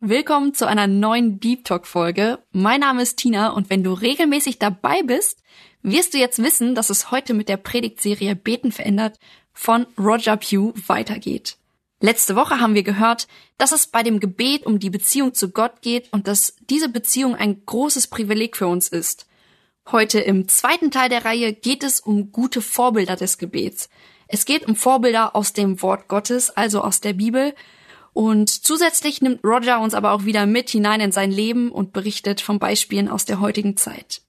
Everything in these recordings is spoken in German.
Willkommen zu einer neuen Deep Talk Folge. Mein Name ist Tina und wenn du regelmäßig dabei bist, wirst du jetzt wissen, dass es heute mit der Predigtserie Beten verändert von Roger Pugh weitergeht. Letzte Woche haben wir gehört, dass es bei dem Gebet um die Beziehung zu Gott geht und dass diese Beziehung ein großes Privileg für uns ist. Heute im zweiten Teil der Reihe geht es um gute Vorbilder des Gebets. Es geht um Vorbilder aus dem Wort Gottes, also aus der Bibel, und zusätzlich nimmt Roger uns aber auch wieder mit hinein in sein Leben und berichtet von Beispielen aus der heutigen Zeit.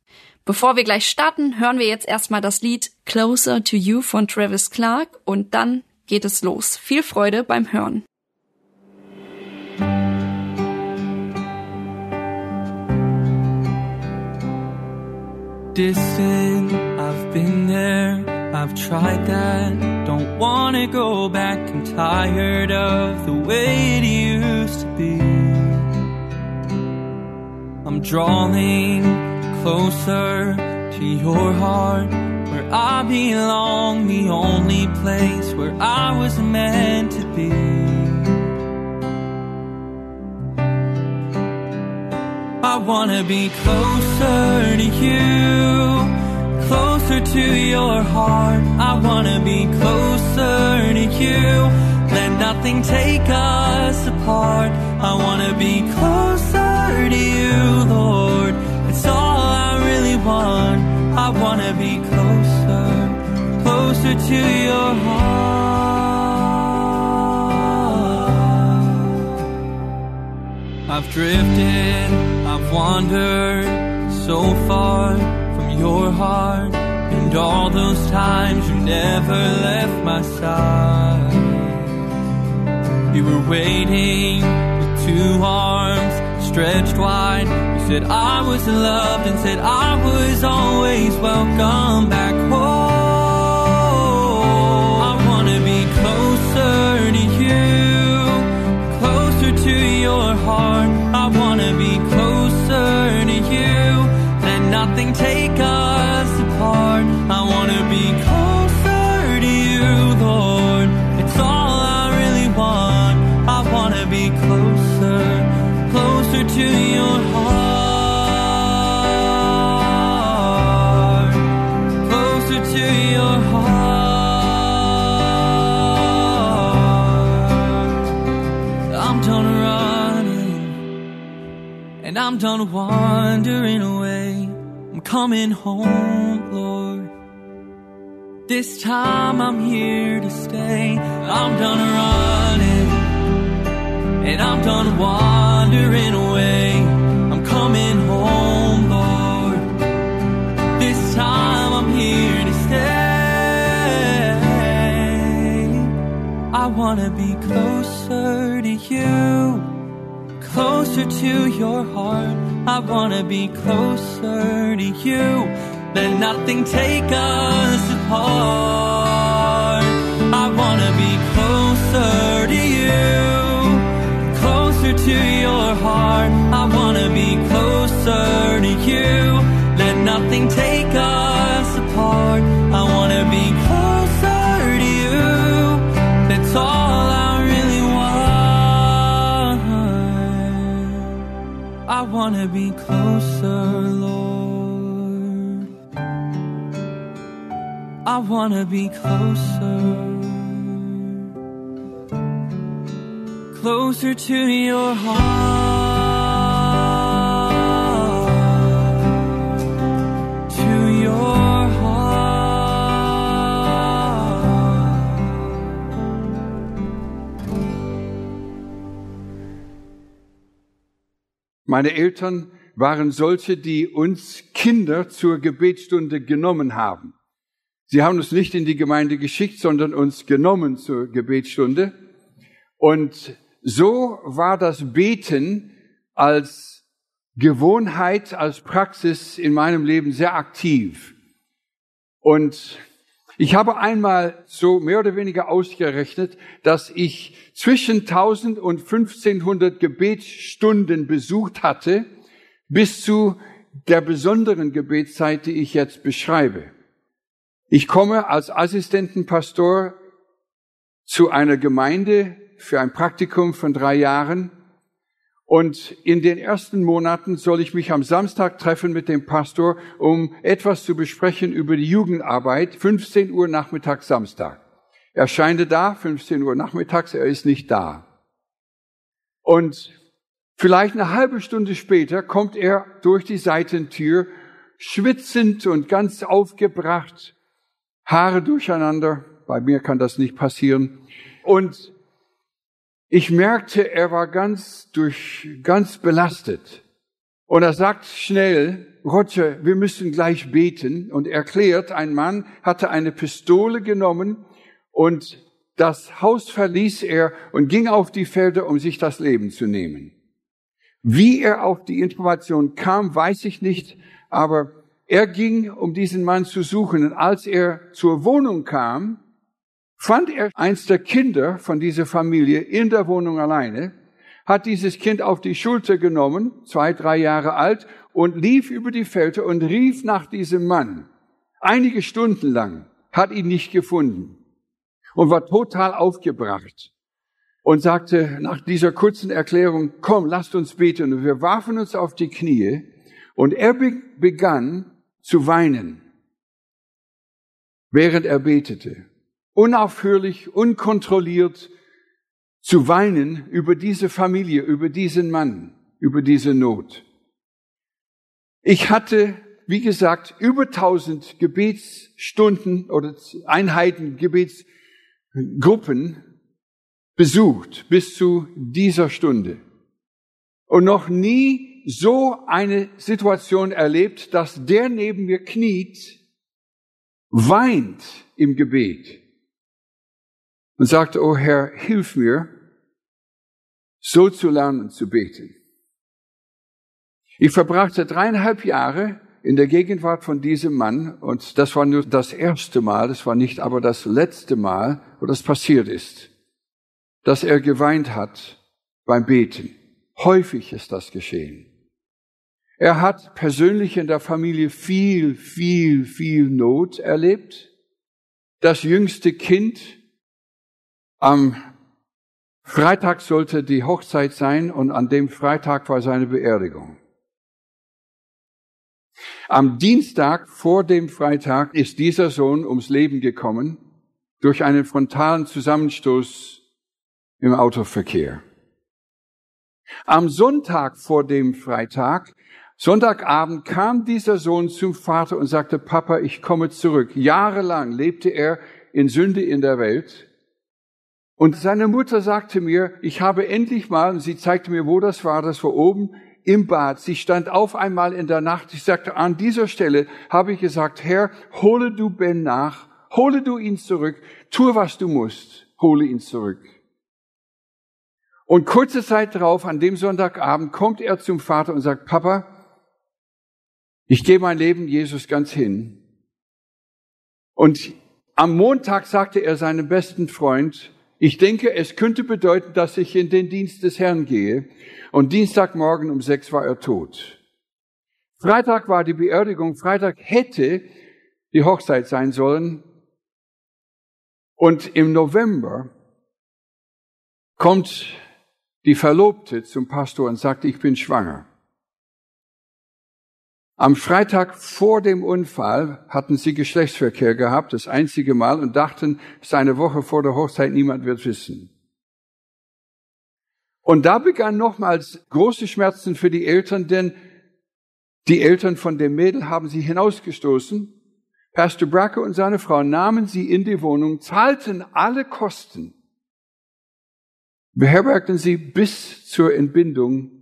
Bevor wir gleich starten, hören wir jetzt erstmal das Lied Closer to You von Travis Clark und dann geht es los. Viel Freude beim Hören. Distant, I've been there. I've tried that, don't wanna go back. I'm tired of the way it used to be. I'm drawing closer to your heart, where I belong, the only place where I was meant to be. I wanna be closer to you closer to your heart. I wanna be closer to you. Let nothing take us apart. I wanna be closer to you, Lord. It's all I really want. I wanna be closer, closer to your heart. I've drifted, I've wandered so far from your heart and all those times you never left my side. You were waiting with two arms stretched wide. You said I was loved and said I was always welcome back I'm done wandering away. I'm coming home, Lord. This time I'm here to stay. I'm done running, and I'm done wandering away. I'm coming home, Lord. This time I'm here to stay. I wanna be closer to you, closer to your heart. I wanna be closer to you. Let nothing take us apart. I wanna be closer, Lord. I wanna be closer, closer to your heart, Meine Eltern waren solche, die uns Kinder zur Gebetsstunde genommen haben. Sie haben uns nicht in die Gemeinde geschickt, sondern uns genommen zur Gebetsstunde. Und so war das Beten als Gewohnheit als Praxis in meinem Leben sehr aktiv. Und ich habe einmal so mehr oder weniger ausgerechnet, dass ich zwischen 1000 und 1500 Gebetsstunden besucht hatte, bis zu der besonderen Gebetszeit, die ich jetzt beschreibe. Ich komme als Assistentenpastor zu einer Gemeinde für ein Praktikum von drei Jahren und in den ersten Monaten soll ich mich am Samstag treffen mit dem Pastor, um etwas zu besprechen über die Jugendarbeit, 15 Uhr nachmittags Samstag. Er scheinte da, 15 Uhr nachmittags, er ist nicht da. Und vielleicht eine halbe Stunde später kommt er durch die Seitentür, schwitzend und ganz aufgebracht, Haare durcheinander. Bei mir kann das nicht passieren. Und ich merkte, er war ganz durch, ganz belastet. Und er sagt schnell, Roger, wir müssen gleich beten und erklärt, ein Mann hatte eine Pistole genommen und das Haus verließ er und ging auf die Felder, um sich das Leben zu nehmen. Wie er auf die Information kam, weiß ich nicht, aber er ging, um diesen Mann zu suchen. Und als er zur Wohnung kam, fand er eins der Kinder von dieser Familie in der Wohnung alleine, hat dieses Kind auf die Schulter genommen, zwei, drei Jahre alt, und lief über die Felder und rief nach diesem Mann. Einige Stunden lang hat ihn nicht gefunden und war total aufgebracht und sagte nach dieser kurzen Erklärung, komm, lasst uns beten. Und wir warfen uns auf die Knie und er begann zu weinen, während er betete unaufhörlich, unkontrolliert zu weinen über diese Familie, über diesen Mann, über diese Not. Ich hatte, wie gesagt, über tausend Gebetsstunden oder Einheiten, Gebetsgruppen besucht bis zu dieser Stunde. Und noch nie so eine Situation erlebt, dass der neben mir kniet, weint im Gebet und sagte, oh Herr, hilf mir, so zu lernen zu beten. Ich verbrachte dreieinhalb Jahre in der Gegenwart von diesem Mann und das war nur das erste Mal, das war nicht aber das letzte Mal, wo das passiert ist, dass er geweint hat beim Beten. Häufig ist das geschehen. Er hat persönlich in der Familie viel, viel, viel Not erlebt. Das jüngste Kind am Freitag sollte die Hochzeit sein und an dem Freitag war seine Beerdigung. Am Dienstag vor dem Freitag ist dieser Sohn ums Leben gekommen durch einen frontalen Zusammenstoß im Autoverkehr. Am Sonntag vor dem Freitag, Sonntagabend kam dieser Sohn zum Vater und sagte, Papa, ich komme zurück. Jahrelang lebte er in Sünde in der Welt und seine Mutter sagte mir, ich habe endlich mal, und sie zeigte mir, wo das war, das war oben im Bad. Sie stand auf einmal in der Nacht. Ich sagte, an dieser Stelle habe ich gesagt, Herr, hole du Ben nach, hole du ihn zurück, tue, was du musst, hole ihn zurück. Und kurze Zeit darauf, an dem Sonntagabend, kommt er zum Vater und sagt, Papa, ich gebe mein Leben Jesus ganz hin. Und am Montag sagte er seinem besten Freund, ich denke, es könnte bedeuten, dass ich in den Dienst des Herrn gehe. Und Dienstagmorgen um sechs war er tot. Freitag war die Beerdigung. Freitag hätte die Hochzeit sein sollen. Und im November kommt die Verlobte zum Pastor und sagt, ich bin schwanger. Am Freitag vor dem Unfall hatten sie Geschlechtsverkehr gehabt, das einzige Mal, und dachten, es ist eine Woche vor der Hochzeit, niemand wird wissen. Und da begannen nochmals große Schmerzen für die Eltern, denn die Eltern von dem Mädel haben sie hinausgestoßen. Pastor Bracke und seine Frau nahmen sie in die Wohnung, zahlten alle Kosten, beherbergten sie bis zur Entbindung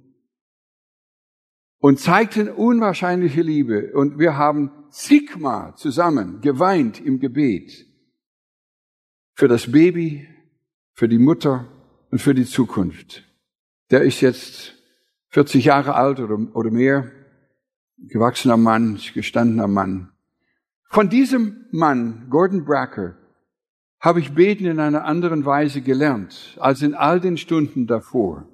und zeigten unwahrscheinliche Liebe. Und wir haben zigmal zusammen geweint im Gebet für das Baby, für die Mutter und für die Zukunft. Der ist jetzt 40 Jahre alt oder, oder mehr, gewachsener Mann, gestandener Mann. Von diesem Mann, Gordon Bracker, habe ich beten in einer anderen Weise gelernt als in all den Stunden davor.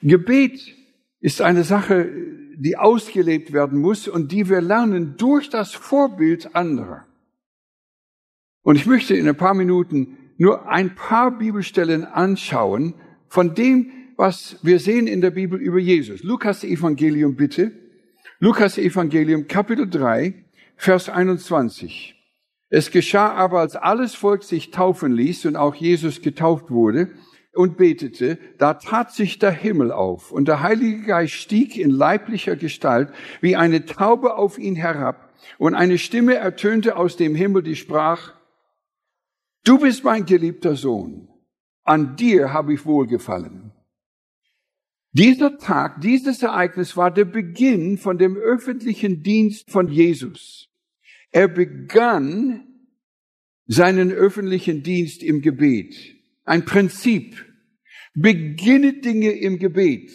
Gebet ist eine Sache, die ausgelebt werden muss und die wir lernen durch das Vorbild anderer. Und ich möchte in ein paar Minuten nur ein paar Bibelstellen anschauen von dem, was wir sehen in der Bibel über Jesus. Lukas Evangelium bitte. Lukas Evangelium Kapitel 3, Vers 21. Es geschah aber, als alles Volk sich taufen ließ und auch Jesus getauft wurde und betete, da tat sich der Himmel auf und der Heilige Geist stieg in leiblicher Gestalt wie eine Taube auf ihn herab und eine Stimme ertönte aus dem Himmel, die sprach, Du bist mein geliebter Sohn, an dir habe ich wohlgefallen. Dieser Tag, dieses Ereignis war der Beginn von dem öffentlichen Dienst von Jesus. Er begann seinen öffentlichen Dienst im Gebet. Ein Prinzip. Beginne Dinge im Gebet.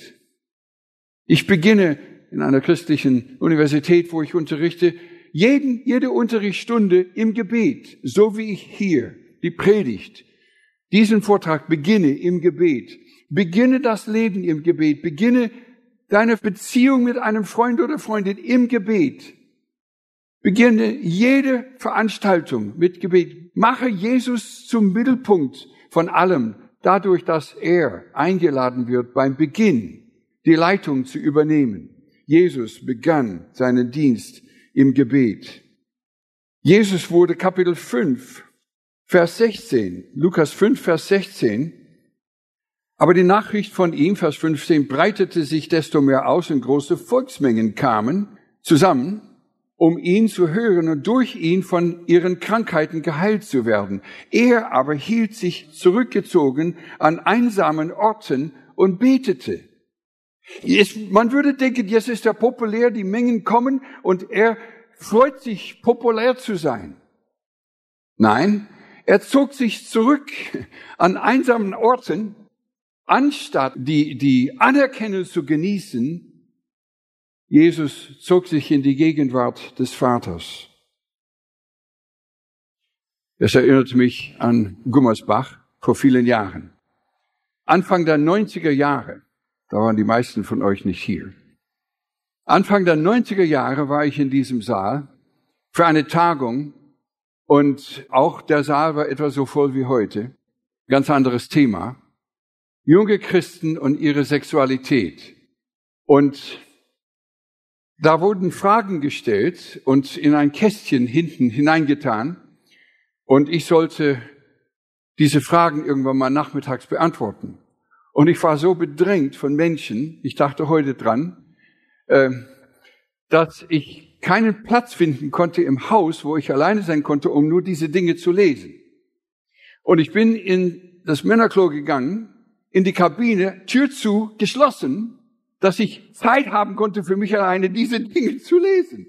Ich beginne in einer christlichen Universität, wo ich unterrichte, jeden, jede Unterrichtsstunde im Gebet, so wie ich hier die Predigt, diesen Vortrag beginne im Gebet. Beginne das Leben im Gebet. Beginne deine Beziehung mit einem Freund oder Freundin im Gebet. Beginne jede Veranstaltung mit Gebet. Mache Jesus zum Mittelpunkt von allem, dadurch, dass er eingeladen wird, beim Beginn die Leitung zu übernehmen. Jesus begann seinen Dienst im Gebet. Jesus wurde Kapitel 5, Vers 16, Lukas 5, Vers 16. Aber die Nachricht von ihm, Vers 15, breitete sich desto mehr aus und große Volksmengen kamen zusammen um ihn zu hören und durch ihn von ihren Krankheiten geheilt zu werden. Er aber hielt sich zurückgezogen an einsamen Orten und betete. man würde denken, jetzt ist er populär, die Mengen kommen und er freut sich, populär zu sein. Nein, er zog sich zurück an einsamen Orten, anstatt die, die Anerkennung zu genießen, Jesus zog sich in die Gegenwart des Vaters. Es erinnert mich an Gummersbach vor vielen Jahren. Anfang der 90er Jahre, da waren die meisten von euch nicht hier. Anfang der 90er Jahre war ich in diesem Saal für eine Tagung und auch der Saal war etwa so voll wie heute. Ganz anderes Thema. Junge Christen und ihre Sexualität. Und da wurden Fragen gestellt und in ein Kästchen hinten hineingetan. Und ich sollte diese Fragen irgendwann mal nachmittags beantworten. Und ich war so bedrängt von Menschen, ich dachte heute dran, äh, dass ich keinen Platz finden konnte im Haus, wo ich alleine sein konnte, um nur diese Dinge zu lesen. Und ich bin in das Männerklo gegangen, in die Kabine, Tür zu, geschlossen, dass ich Zeit haben konnte, für mich alleine diese Dinge zu lesen.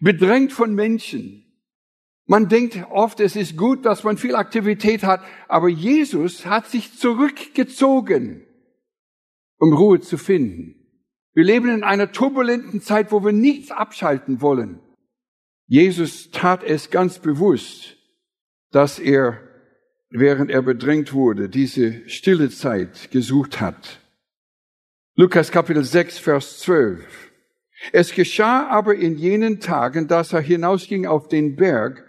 Bedrängt von Menschen. Man denkt oft, es ist gut, dass man viel Aktivität hat, aber Jesus hat sich zurückgezogen, um Ruhe zu finden. Wir leben in einer turbulenten Zeit, wo wir nichts abschalten wollen. Jesus tat es ganz bewusst, dass er, während er bedrängt wurde, diese stille Zeit gesucht hat. Lukas Kapitel 6, Vers 12. Es geschah aber in jenen Tagen, dass er hinausging auf den Berg,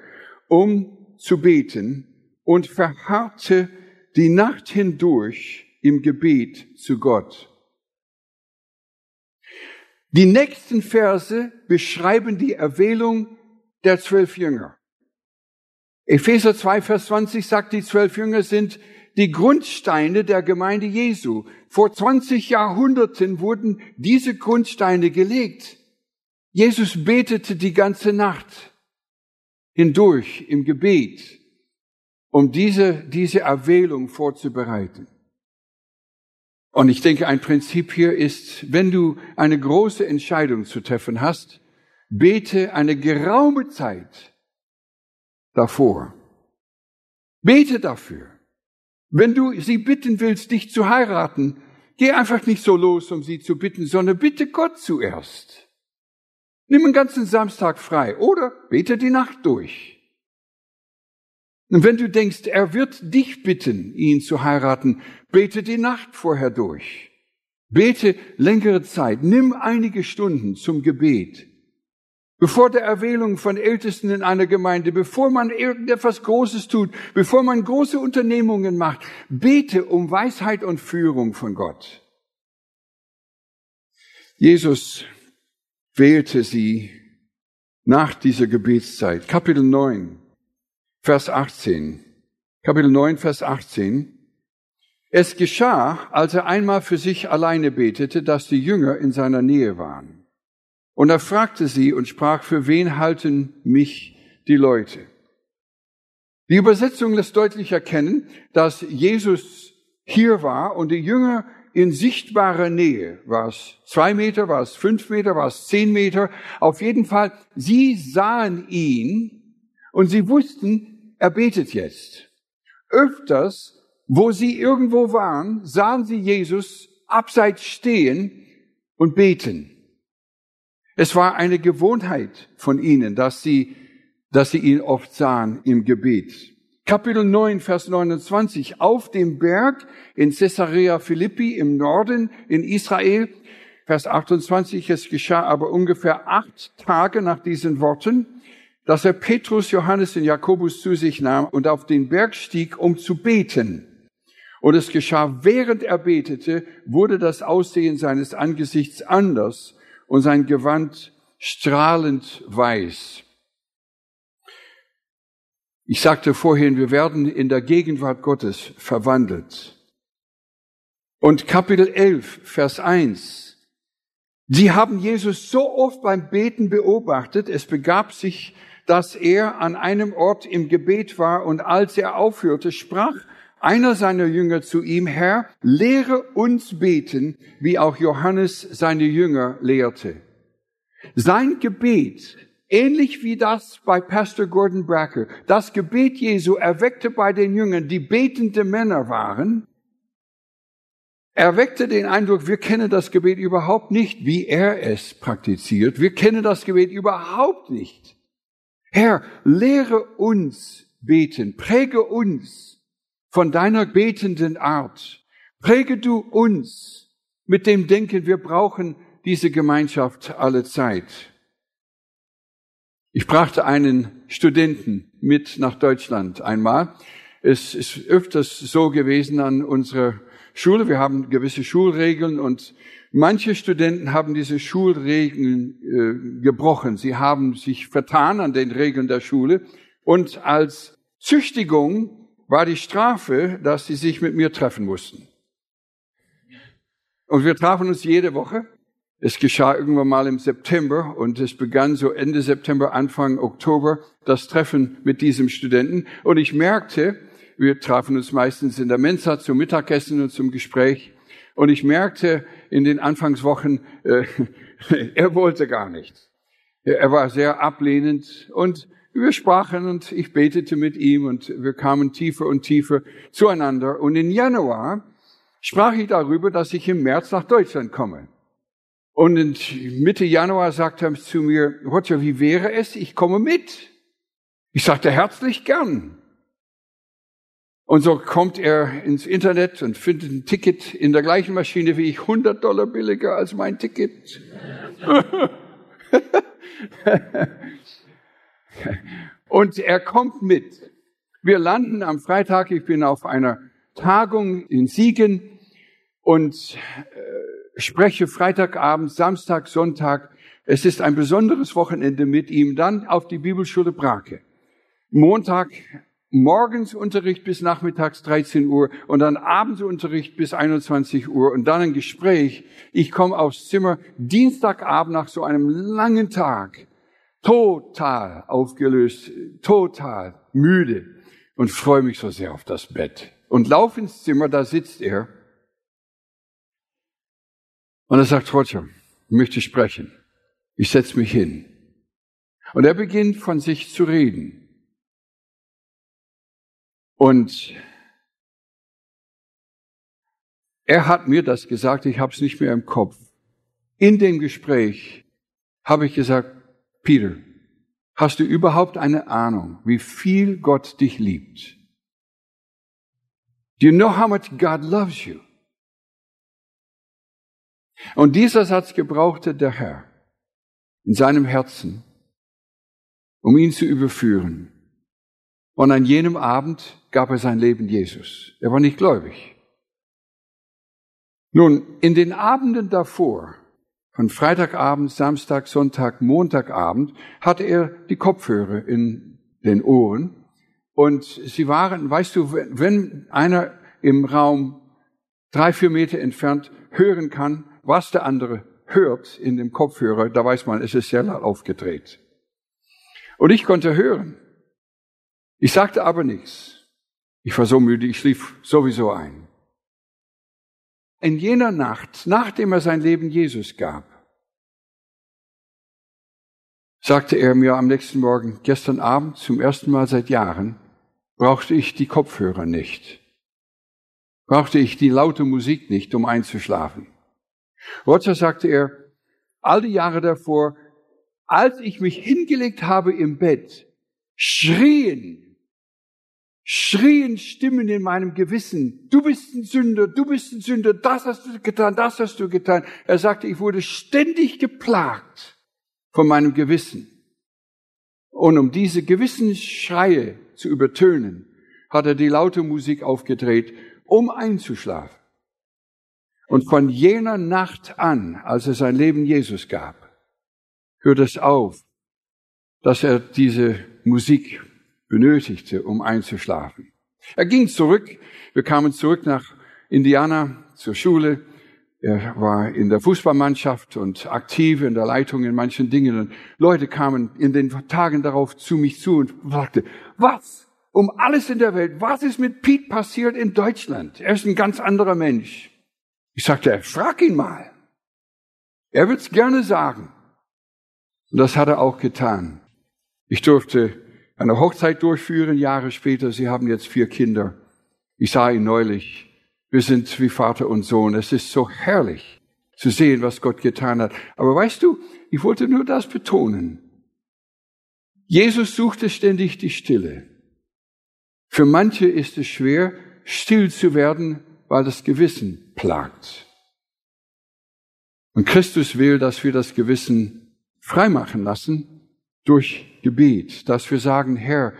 um zu beten und verharrte die Nacht hindurch im Gebet zu Gott. Die nächsten Verse beschreiben die Erwählung der zwölf Jünger. Epheser 2, Vers 20 sagt, die zwölf Jünger sind die Grundsteine der Gemeinde Jesu. Vor 20 Jahrhunderten wurden diese Grundsteine gelegt. Jesus betete die ganze Nacht hindurch im Gebet, um diese, diese Erwählung vorzubereiten. Und ich denke, ein Prinzip hier ist, wenn du eine große Entscheidung zu treffen hast, bete eine geraume Zeit davor. Bete dafür. Wenn du sie bitten willst, dich zu heiraten, Geh einfach nicht so los, um sie zu bitten, sondern bitte Gott zuerst. Nimm einen ganzen Samstag frei oder bete die Nacht durch. Und wenn du denkst, er wird dich bitten, ihn zu heiraten, bete die Nacht vorher durch. Bete längere Zeit, nimm einige Stunden zum Gebet. Bevor der Erwählung von Ältesten in einer Gemeinde, bevor man irgendetwas Großes tut, bevor man große Unternehmungen macht, bete um Weisheit und Führung von Gott. Jesus wählte sie nach dieser Gebetszeit. Kapitel 9, Vers 18. Kapitel 9, Vers 18. Es geschah, als er einmal für sich alleine betete, dass die Jünger in seiner Nähe waren. Und er fragte sie und sprach, für wen halten mich die Leute? Die Übersetzung lässt deutlich erkennen, dass Jesus hier war und die Jünger in sichtbarer Nähe. War es zwei Meter, war es fünf Meter, war es zehn Meter? Auf jeden Fall, sie sahen ihn und sie wussten, er betet jetzt. Öfters wo sie irgendwo waren, sahen sie Jesus abseits stehen und beten. Es war eine Gewohnheit von ihnen, dass sie, dass sie ihn oft sahen im Gebet. Kapitel 9, Vers 29. Auf dem Berg in Caesarea Philippi im Norden in Israel. Vers 28. Es geschah aber ungefähr acht Tage nach diesen Worten, dass er Petrus, Johannes und Jakobus zu sich nahm und auf den Berg stieg, um zu beten. Und es geschah, während er betete, wurde das Aussehen seines Angesichts anders und sein Gewand strahlend weiß. Ich sagte vorhin, wir werden in der Gegenwart Gottes verwandelt. Und Kapitel 11, Vers 1. Sie haben Jesus so oft beim Beten beobachtet, es begab sich, dass er an einem Ort im Gebet war und als er aufhörte, sprach einer seiner Jünger zu ihm, Herr, lehre uns beten, wie auch Johannes seine Jünger lehrte. Sein Gebet, ähnlich wie das bei Pastor Gordon Bracker, das Gebet Jesu erweckte bei den Jüngern, die betende Männer waren, erweckte den Eindruck, wir kennen das Gebet überhaupt nicht, wie er es praktiziert. Wir kennen das Gebet überhaupt nicht. Herr, lehre uns beten, präge uns von deiner betenden Art. Präge du uns mit dem Denken, wir brauchen diese Gemeinschaft alle Zeit. Ich brachte einen Studenten mit nach Deutschland einmal. Es ist öfters so gewesen an unserer Schule. Wir haben gewisse Schulregeln und manche Studenten haben diese Schulregeln äh, gebrochen. Sie haben sich vertan an den Regeln der Schule und als Züchtigung war die Strafe, dass sie sich mit mir treffen mussten. Und wir trafen uns jede Woche. Es geschah irgendwann mal im September und es begann so Ende September, Anfang Oktober das Treffen mit diesem Studenten. Und ich merkte, wir trafen uns meistens in der Mensa zum Mittagessen und zum Gespräch. Und ich merkte in den Anfangswochen, äh, er wollte gar nichts. Er war sehr ablehnend und wir sprachen und ich betete mit ihm und wir kamen tiefer und tiefer zueinander. Und in Januar sprach ich darüber, dass ich im März nach Deutschland komme. Und in Mitte Januar sagte er zu mir, Roger, wie wäre es? Ich komme mit. Ich sagte herzlich gern. Und so kommt er ins Internet und findet ein Ticket in der gleichen Maschine wie ich, 100 Dollar billiger als mein Ticket. Und er kommt mit. Wir landen am Freitag. Ich bin auf einer Tagung in Siegen und äh, spreche Freitagabend, Samstag, Sonntag. Es ist ein besonderes Wochenende mit ihm. Dann auf die Bibelschule Brake. Montag morgens Unterricht bis nachmittags 13 Uhr und dann Abendsunterricht bis 21 Uhr und dann ein Gespräch. Ich komme aufs Zimmer Dienstagabend nach so einem langen Tag total aufgelöst, total müde und freue mich so sehr auf das Bett. Und lauf ins Zimmer, da sitzt er. Und er sagt, Roger, ich möchte sprechen. Ich setze mich hin. Und er beginnt von sich zu reden. Und Er hat mir das gesagt, ich habe es nicht mehr im Kopf. In dem Gespräch habe ich gesagt, Peter, hast du überhaupt eine Ahnung, wie viel Gott dich liebt? Do you know how much God loves you? Und dieser Satz gebrauchte der Herr in seinem Herzen, um ihn zu überführen. Und an jenem Abend gab er sein Leben Jesus. Er war nicht gläubig. Nun, in den Abenden davor, von Freitagabend, Samstag, Sonntag, Montagabend, hatte er die Kopfhörer in den Ohren. Und sie waren, weißt du, wenn einer im Raum drei, vier Meter entfernt hören kann, was der andere hört in dem Kopfhörer, da weiß man, es ist sehr laut aufgedreht. Und ich konnte hören. Ich sagte aber nichts. Ich war so müde, ich schlief sowieso ein. In jener Nacht, nachdem er sein Leben Jesus gab, sagte er mir am nächsten Morgen, gestern Abend zum ersten Mal seit Jahren, brauchte ich die Kopfhörer nicht. Brauchte ich die laute Musik nicht, um einzuschlafen. Roger sagte er, all die Jahre davor, als ich mich hingelegt habe im Bett, schrien, schrien Stimmen in meinem Gewissen, du bist ein Sünder, du bist ein Sünder, das hast du getan, das hast du getan. Er sagte, ich wurde ständig geplagt von meinem Gewissen. Und um diese Gewissensschreie zu übertönen, hat er die laute Musik aufgedreht, um einzuschlafen. Und von jener Nacht an, als er sein Leben Jesus gab, hört es auf, dass er diese Musik benötigte, um einzuschlafen. Er ging zurück, wir kamen zurück nach Indiana zur Schule. Er war in der Fußballmannschaft und aktiv in der Leitung in manchen Dingen. Und Leute kamen in den Tagen darauf zu mich zu und fragte, was um alles in der Welt, was ist mit Pete passiert in Deutschland? Er ist ein ganz anderer Mensch. Ich sagte, frag ihn mal. Er wird's gerne sagen. Und das hat er auch getan. Ich durfte eine Hochzeit durchführen, Jahre später. Sie haben jetzt vier Kinder. Ich sah ihn neulich. Wir sind wie Vater und Sohn. Es ist so herrlich zu sehen, was Gott getan hat. Aber weißt du, ich wollte nur das betonen. Jesus suchte ständig die Stille. Für manche ist es schwer, still zu werden, weil das Gewissen plagt. Und Christus will, dass wir das Gewissen freimachen lassen durch Gebet, dass wir sagen, Herr,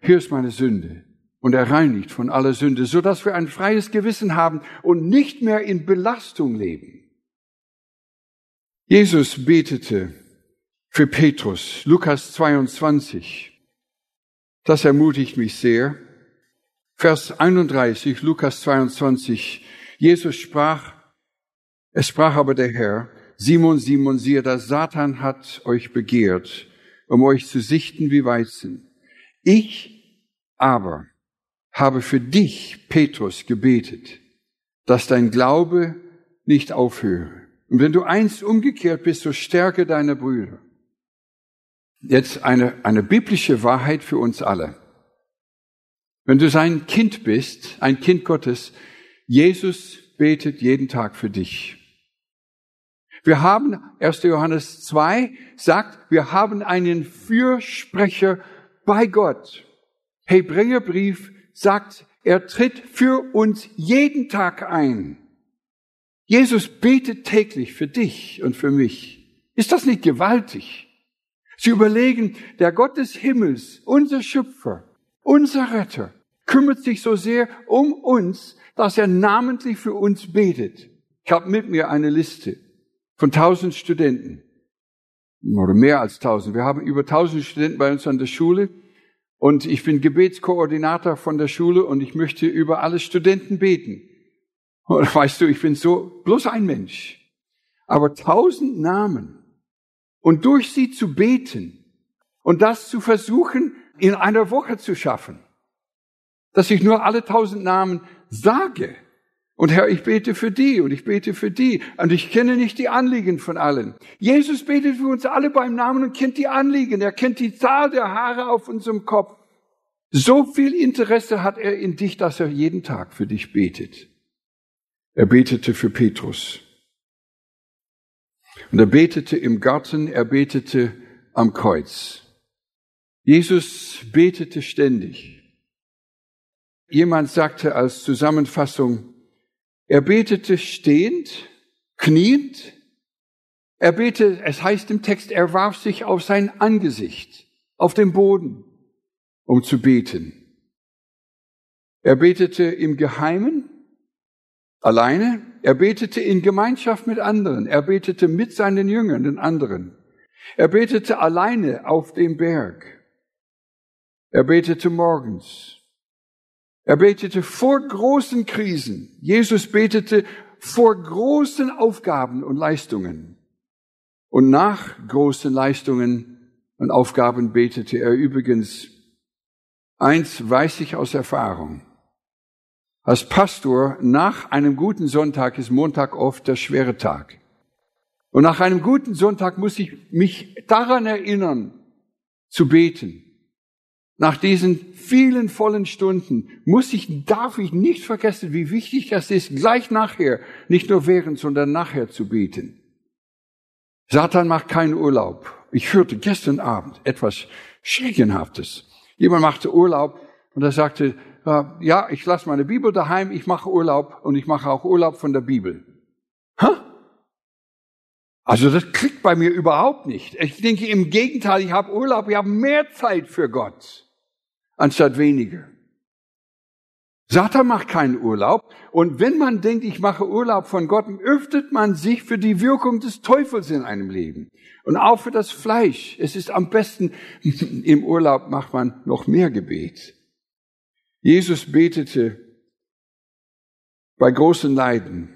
hier ist meine Sünde. Und er reinigt von aller Sünde, so dass wir ein freies Gewissen haben und nicht mehr in Belastung leben. Jesus betete für Petrus, Lukas 22. Das ermutigt mich sehr. Vers 31, Lukas 22. Jesus sprach, es sprach aber der Herr, Simon, Simon, siehe, der Satan hat euch begehrt, um euch zu sichten wie Weizen. Ich aber habe für dich, Petrus, gebetet, dass dein Glaube nicht aufhöre. Und wenn du einst umgekehrt bist, so stärke deine Brüder. Jetzt eine, eine biblische Wahrheit für uns alle. Wenn du sein Kind bist, ein Kind Gottes, Jesus betet jeden Tag für dich. Wir haben, 1. Johannes 2 sagt, wir haben einen Fürsprecher bei Gott. Hebräerbrief sagt, er tritt für uns jeden Tag ein. Jesus betet täglich für dich und für mich. Ist das nicht gewaltig? Sie überlegen, der Gott des Himmels, unser Schöpfer, unser Retter kümmert sich so sehr um uns, dass er namentlich für uns betet. Ich habe mit mir eine Liste von tausend Studenten oder mehr als tausend. Wir haben über tausend Studenten bei uns an der Schule und ich bin Gebetskoordinator von der Schule und ich möchte über alle Studenten beten. Und weißt du, ich bin so bloß ein Mensch. Aber tausend Namen und durch sie zu beten und das zu versuchen, in einer Woche zu schaffen dass ich nur alle tausend Namen sage. Und Herr, ich bete für die und ich bete für die. Und ich kenne nicht die Anliegen von allen. Jesus betet für uns alle beim Namen und kennt die Anliegen. Er kennt die Zahl der Haare auf unserem Kopf. So viel Interesse hat er in dich, dass er jeden Tag für dich betet. Er betete für Petrus. Und er betete im Garten, er betete am Kreuz. Jesus betete ständig. Jemand sagte als Zusammenfassung, er betete stehend, kniend, er betete, es heißt im Text, er warf sich auf sein Angesicht, auf den Boden, um zu beten. Er betete im Geheimen, alleine, er betete in Gemeinschaft mit anderen, er betete mit seinen Jüngern, den anderen. Er betete alleine auf dem Berg. Er betete morgens. Er betete vor großen Krisen. Jesus betete vor großen Aufgaben und Leistungen. Und nach großen Leistungen und Aufgaben betete er übrigens. Eins weiß ich aus Erfahrung. Als Pastor, nach einem guten Sonntag ist Montag oft der schwere Tag. Und nach einem guten Sonntag muss ich mich daran erinnern, zu beten. Nach diesen vielen vollen Stunden muss ich, darf ich nicht vergessen, wie wichtig das ist, gleich nachher, nicht nur während, sondern nachher zu beten. Satan macht keinen Urlaub. Ich hörte gestern Abend etwas Schreckenhaftes. Jemand machte Urlaub und er sagte, äh, ja, ich lasse meine Bibel daheim, ich mache Urlaub und ich mache auch Urlaub von der Bibel. Also das klickt bei mir überhaupt nicht. Ich denke im Gegenteil, ich habe Urlaub, ich habe mehr Zeit für Gott, anstatt weniger. Satan macht keinen Urlaub. Und wenn man denkt, ich mache Urlaub von Gott, öffnet man sich für die Wirkung des Teufels in einem Leben. Und auch für das Fleisch. Es ist am besten, im Urlaub macht man noch mehr Gebet. Jesus betete bei großen Leiden.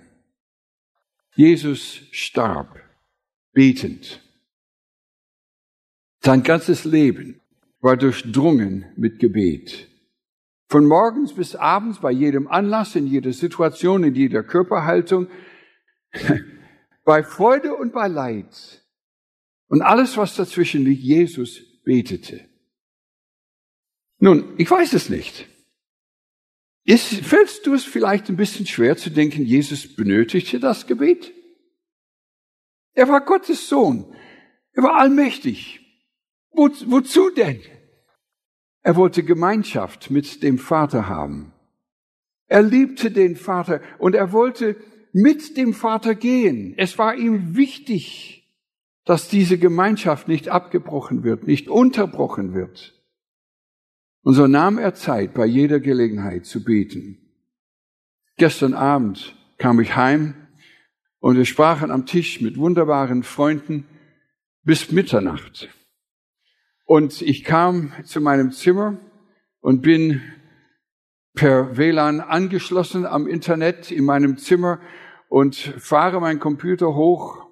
Jesus starb betend. Sein ganzes Leben war durchdrungen mit Gebet. Von morgens bis abends, bei jedem Anlass, in jeder Situation, in jeder Körperhaltung, bei Freude und bei Leid. Und alles, was dazwischen liegt, Jesus betete. Nun, ich weiß es nicht. Ist, fällst du es vielleicht ein bisschen schwer zu denken, Jesus benötigte das Gebet? Er war Gottes Sohn. Er war allmächtig. Wo, wozu denn? Er wollte Gemeinschaft mit dem Vater haben. Er liebte den Vater und er wollte mit dem Vater gehen. Es war ihm wichtig, dass diese Gemeinschaft nicht abgebrochen wird, nicht unterbrochen wird. Und so nahm er Zeit, bei jeder Gelegenheit zu beten. Gestern Abend kam ich heim und wir sprachen am Tisch mit wunderbaren Freunden bis Mitternacht. Und ich kam zu meinem Zimmer und bin per WLAN angeschlossen am Internet in meinem Zimmer und fahre meinen Computer hoch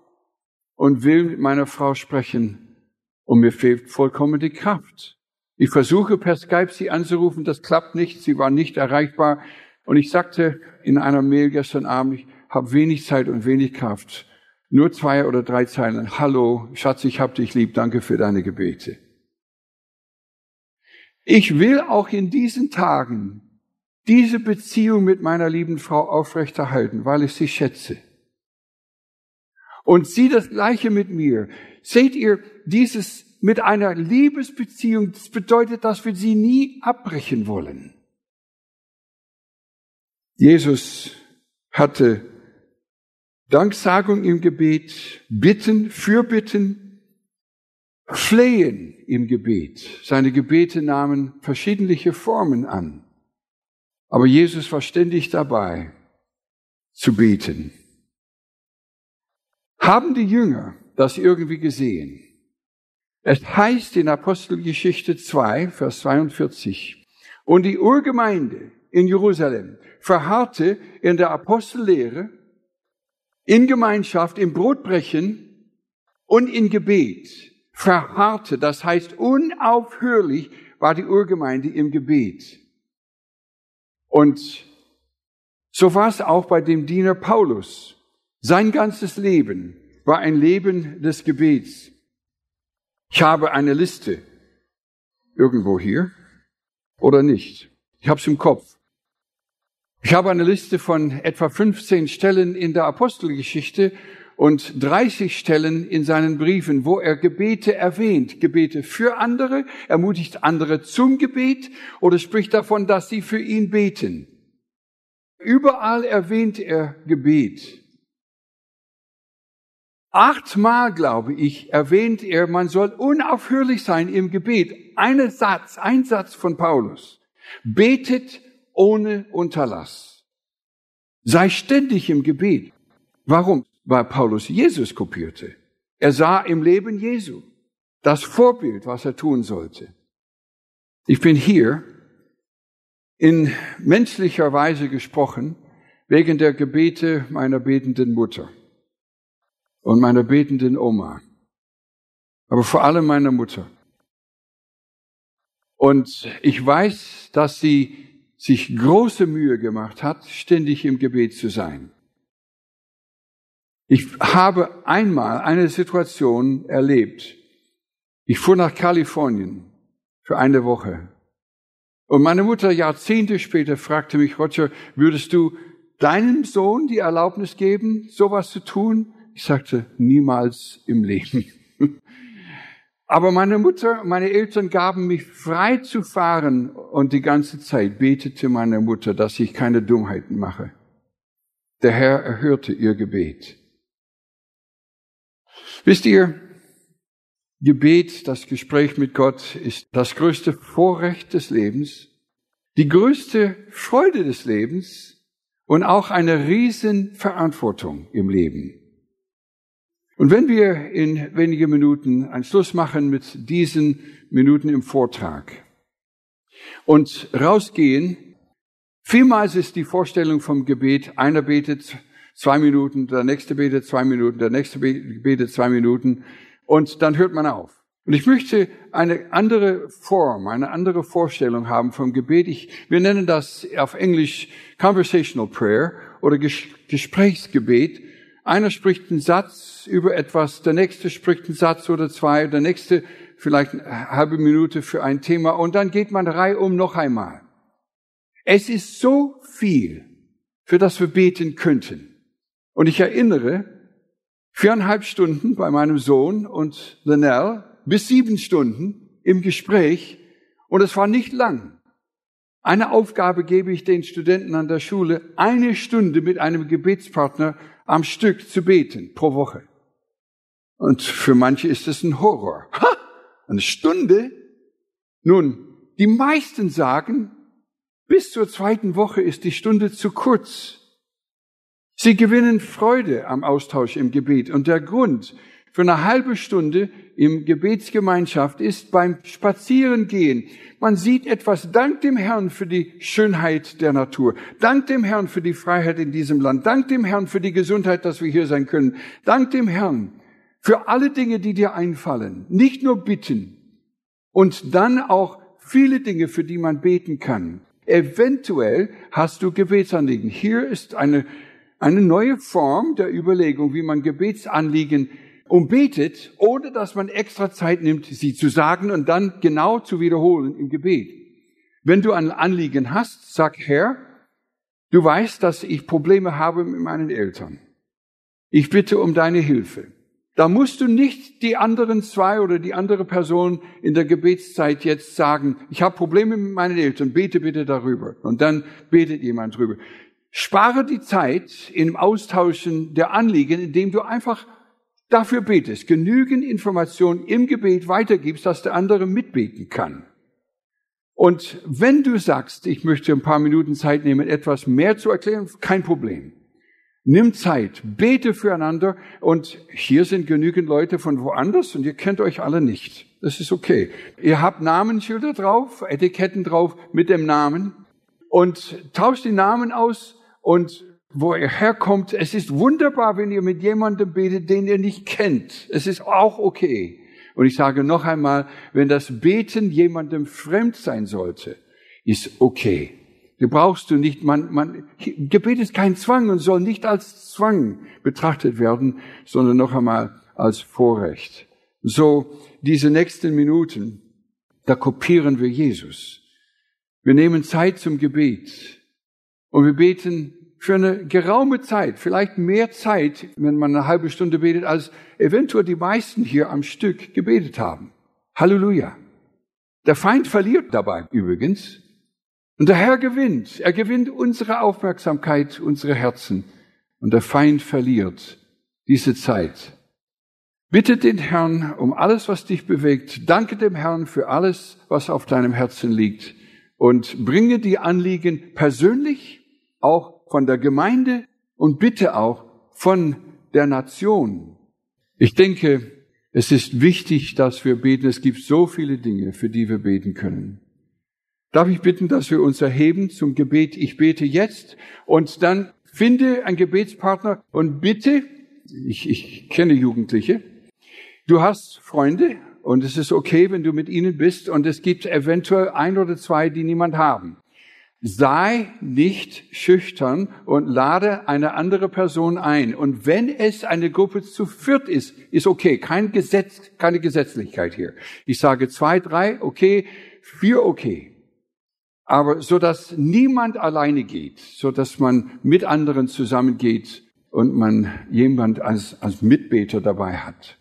und will mit meiner Frau sprechen. Und mir fehlt vollkommen die Kraft. Ich versuche per Skype sie anzurufen, das klappt nicht, sie war nicht erreichbar. Und ich sagte in einer Mail gestern Abend, habe wenig Zeit und wenig Kraft. Nur zwei oder drei Zeilen. Hallo, Schatz, ich hab dich lieb, danke für deine Gebete. Ich will auch in diesen Tagen diese Beziehung mit meiner lieben Frau aufrechterhalten, weil ich sie schätze. Und sie das Gleiche mit mir. Seht ihr, dieses mit einer Liebesbeziehung, das bedeutet, dass wir sie nie abbrechen wollen. Jesus hatte Danksagung im Gebet, Bitten, Fürbitten, Flehen im Gebet. Seine Gebete nahmen verschiedene Formen an. Aber Jesus war ständig dabei zu beten. Haben die Jünger das irgendwie gesehen? Es heißt in Apostelgeschichte 2, Vers 42, und die Urgemeinde in Jerusalem verharrte in der Apostellehre, in Gemeinschaft, im Brotbrechen und in Gebet. Verharrte, das heißt unaufhörlich war die Urgemeinde im Gebet. Und so war es auch bei dem Diener Paulus. Sein ganzes Leben war ein Leben des Gebets. Ich habe eine Liste. Irgendwo hier oder nicht. Ich habe es im Kopf. Ich habe eine Liste von etwa 15 Stellen in der Apostelgeschichte und 30 Stellen in seinen Briefen, wo er Gebete erwähnt. Gebete für andere, ermutigt andere zum Gebet oder spricht davon, dass sie für ihn beten. Überall erwähnt er Gebet. Achtmal, glaube ich, erwähnt er, man soll unaufhörlich sein im Gebet. Ein Satz, ein Satz von Paulus. Betet ohne Unterlass. Sei ständig im Gebet. Warum? Weil Paulus Jesus kopierte. Er sah im Leben Jesu das Vorbild, was er tun sollte. Ich bin hier in menschlicher Weise gesprochen wegen der Gebete meiner betenden Mutter und meiner betenden Oma, aber vor allem meiner Mutter. Und ich weiß, dass sie sich große Mühe gemacht hat, ständig im Gebet zu sein. Ich habe einmal eine Situation erlebt. Ich fuhr nach Kalifornien für eine Woche. Und meine Mutter Jahrzehnte später fragte mich, Roger, würdest du deinem Sohn die Erlaubnis geben, sowas zu tun? Ich sagte, niemals im Leben. Aber meine Mutter, meine Eltern gaben mich frei zu fahren und die ganze Zeit betete meine Mutter, dass ich keine Dummheiten mache. Der Herr erhörte ihr Gebet. Wisst ihr, Gebet, das Gespräch mit Gott ist das größte Vorrecht des Lebens, die größte Freude des Lebens und auch eine Riesenverantwortung im Leben. Und wenn wir in wenigen Minuten einen Schluss machen mit diesen Minuten im Vortrag und rausgehen, vielmals ist die Vorstellung vom Gebet, einer betet zwei Minuten, der nächste betet zwei Minuten, der nächste betet zwei Minuten und dann hört man auf. Und ich möchte eine andere Form, eine andere Vorstellung haben vom Gebet. Ich, wir nennen das auf Englisch Conversational Prayer oder Gesprächsgebet. Einer spricht einen Satz über etwas, der nächste spricht einen Satz oder zwei, der nächste vielleicht eine halbe Minute für ein Thema und dann geht man reihum noch einmal. Es ist so viel, für das wir beten könnten. Und ich erinnere, viereinhalb Stunden bei meinem Sohn und Linnell bis sieben Stunden im Gespräch und es war nicht lang. Eine Aufgabe gebe ich den Studenten an der Schule, eine Stunde mit einem Gebetspartner am Stück zu beten pro Woche. Und für manche ist es ein Horror. Ha! Eine Stunde? Nun, die meisten sagen, bis zur zweiten Woche ist die Stunde zu kurz. Sie gewinnen Freude am Austausch im Gebet. Und der Grund für eine halbe Stunde im Gebetsgemeinschaft ist beim Spazierengehen. Man sieht etwas, dank dem Herrn für die Schönheit der Natur, dank dem Herrn für die Freiheit in diesem Land, dank dem Herrn für die Gesundheit, dass wir hier sein können, dank dem Herrn für alle Dinge, die dir einfallen. Nicht nur bitten und dann auch viele Dinge, für die man beten kann. Eventuell hast du Gebetsanliegen. Hier ist eine, eine neue Form der Überlegung, wie man Gebetsanliegen und betet, ohne dass man extra Zeit nimmt, sie zu sagen und dann genau zu wiederholen im Gebet. Wenn du ein Anliegen hast, sag Herr, du weißt, dass ich Probleme habe mit meinen Eltern. Ich bitte um deine Hilfe. Da musst du nicht die anderen zwei oder die andere Person in der Gebetszeit jetzt sagen, ich habe Probleme mit meinen Eltern, bete bitte darüber. Und dann betet jemand drüber. Spare die Zeit im Austauschen der Anliegen, indem du einfach dafür betest, genügend Informationen im Gebet weitergibst, dass der andere mitbeten kann. Und wenn du sagst, ich möchte ein paar Minuten Zeit nehmen, etwas mehr zu erklären, kein Problem. Nimm Zeit, bete füreinander und hier sind genügend Leute von woanders und ihr kennt euch alle nicht. Das ist okay. Ihr habt Namensschilder drauf, Etiketten drauf mit dem Namen und tauscht die Namen aus und wo er herkommt. Es ist wunderbar, wenn ihr mit jemandem betet, den ihr nicht kennt. Es ist auch okay. Und ich sage noch einmal, wenn das Beten jemandem fremd sein sollte, ist okay. Du brauchst du nicht, man, man, Gebet ist kein Zwang und soll nicht als Zwang betrachtet werden, sondern noch einmal als Vorrecht. So, diese nächsten Minuten, da kopieren wir Jesus. Wir nehmen Zeit zum Gebet. Und wir beten für eine geraume Zeit, vielleicht mehr Zeit, wenn man eine halbe Stunde betet, als eventuell die meisten hier am Stück gebetet haben. Halleluja. Der Feind verliert dabei übrigens. Und der Herr gewinnt. Er gewinnt unsere Aufmerksamkeit, unsere Herzen. Und der Feind verliert diese Zeit. Bitte den Herrn um alles, was dich bewegt. Danke dem Herrn für alles, was auf deinem Herzen liegt. Und bringe die Anliegen persönlich, auch von der Gemeinde und bitte auch von der Nation. Ich denke, es ist wichtig, dass wir beten. Es gibt so viele Dinge, für die wir beten können. Darf ich bitten, dass wir uns erheben zum Gebet? Ich bete jetzt und dann finde einen Gebetspartner und bitte, ich, ich kenne Jugendliche, du hast Freunde und es ist okay, wenn du mit ihnen bist und es gibt eventuell ein oder zwei, die niemand haben. Sei nicht schüchtern und lade eine andere Person ein. Und wenn es eine Gruppe zu viert ist, ist okay. Kein Gesetz, keine Gesetzlichkeit hier. Ich sage zwei, drei, okay, vier, okay. Aber so dass niemand alleine geht, so dass man mit anderen zusammengeht und man jemand als, als Mitbeter dabei hat.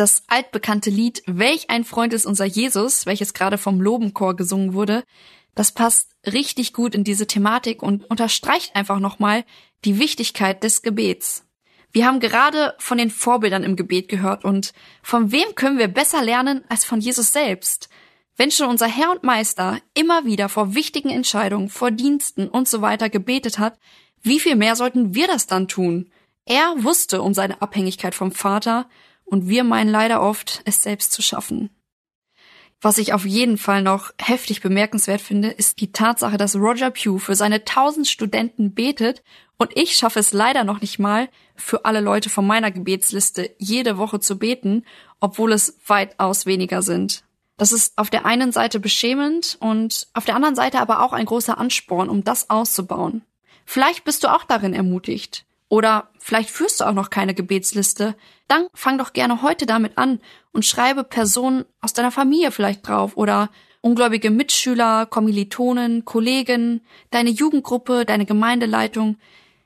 Das altbekannte Lied Welch ein Freund ist unser Jesus, welches gerade vom Lobenchor gesungen wurde, das passt richtig gut in diese Thematik und unterstreicht einfach nochmal die Wichtigkeit des Gebets. Wir haben gerade von den Vorbildern im Gebet gehört und von wem können wir besser lernen als von Jesus selbst? Wenn schon unser Herr und Meister immer wieder vor wichtigen Entscheidungen, vor Diensten und so weiter gebetet hat, wie viel mehr sollten wir das dann tun? Er wusste um seine Abhängigkeit vom Vater und wir meinen leider oft, es selbst zu schaffen. Was ich auf jeden Fall noch heftig bemerkenswert finde, ist die Tatsache, dass Roger Pugh für seine tausend Studenten betet und ich schaffe es leider noch nicht mal, für alle Leute von meiner Gebetsliste jede Woche zu beten, obwohl es weitaus weniger sind. Das ist auf der einen Seite beschämend und auf der anderen Seite aber auch ein großer Ansporn, um das auszubauen. Vielleicht bist du auch darin ermutigt. Oder vielleicht führst du auch noch keine Gebetsliste. Dann fang doch gerne heute damit an und schreibe Personen aus deiner Familie vielleicht drauf oder ungläubige Mitschüler, Kommilitonen, Kollegen, deine Jugendgruppe, deine Gemeindeleitung.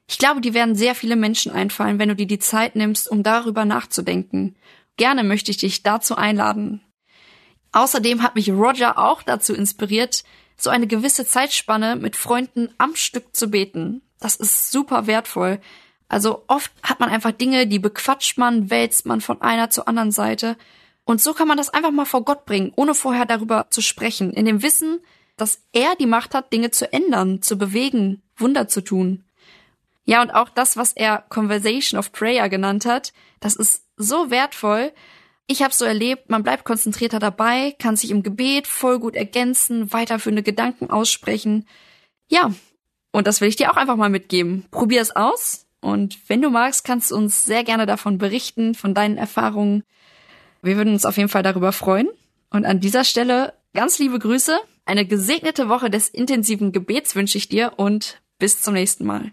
Ich glaube, die werden sehr viele Menschen einfallen, wenn du dir die Zeit nimmst, um darüber nachzudenken. Gerne möchte ich dich dazu einladen. Außerdem hat mich Roger auch dazu inspiriert, so eine gewisse Zeitspanne mit Freunden am Stück zu beten. Das ist super wertvoll. Also oft hat man einfach Dinge, die bequatscht man, wälzt man von einer zur anderen Seite. Und so kann man das einfach mal vor Gott bringen, ohne vorher darüber zu sprechen, in dem Wissen, dass er die Macht hat, Dinge zu ändern, zu bewegen, Wunder zu tun. Ja, und auch das, was er Conversation of Prayer genannt hat, das ist so wertvoll, ich habe so erlebt, man bleibt konzentrierter dabei, kann sich im Gebet voll gut ergänzen, weiterführende Gedanken aussprechen. Ja, und das will ich dir auch einfach mal mitgeben. Probier es aus und wenn du magst, kannst du uns sehr gerne davon berichten, von deinen Erfahrungen. Wir würden uns auf jeden Fall darüber freuen. Und an dieser Stelle ganz liebe Grüße, eine gesegnete Woche des intensiven Gebets wünsche ich dir und bis zum nächsten Mal.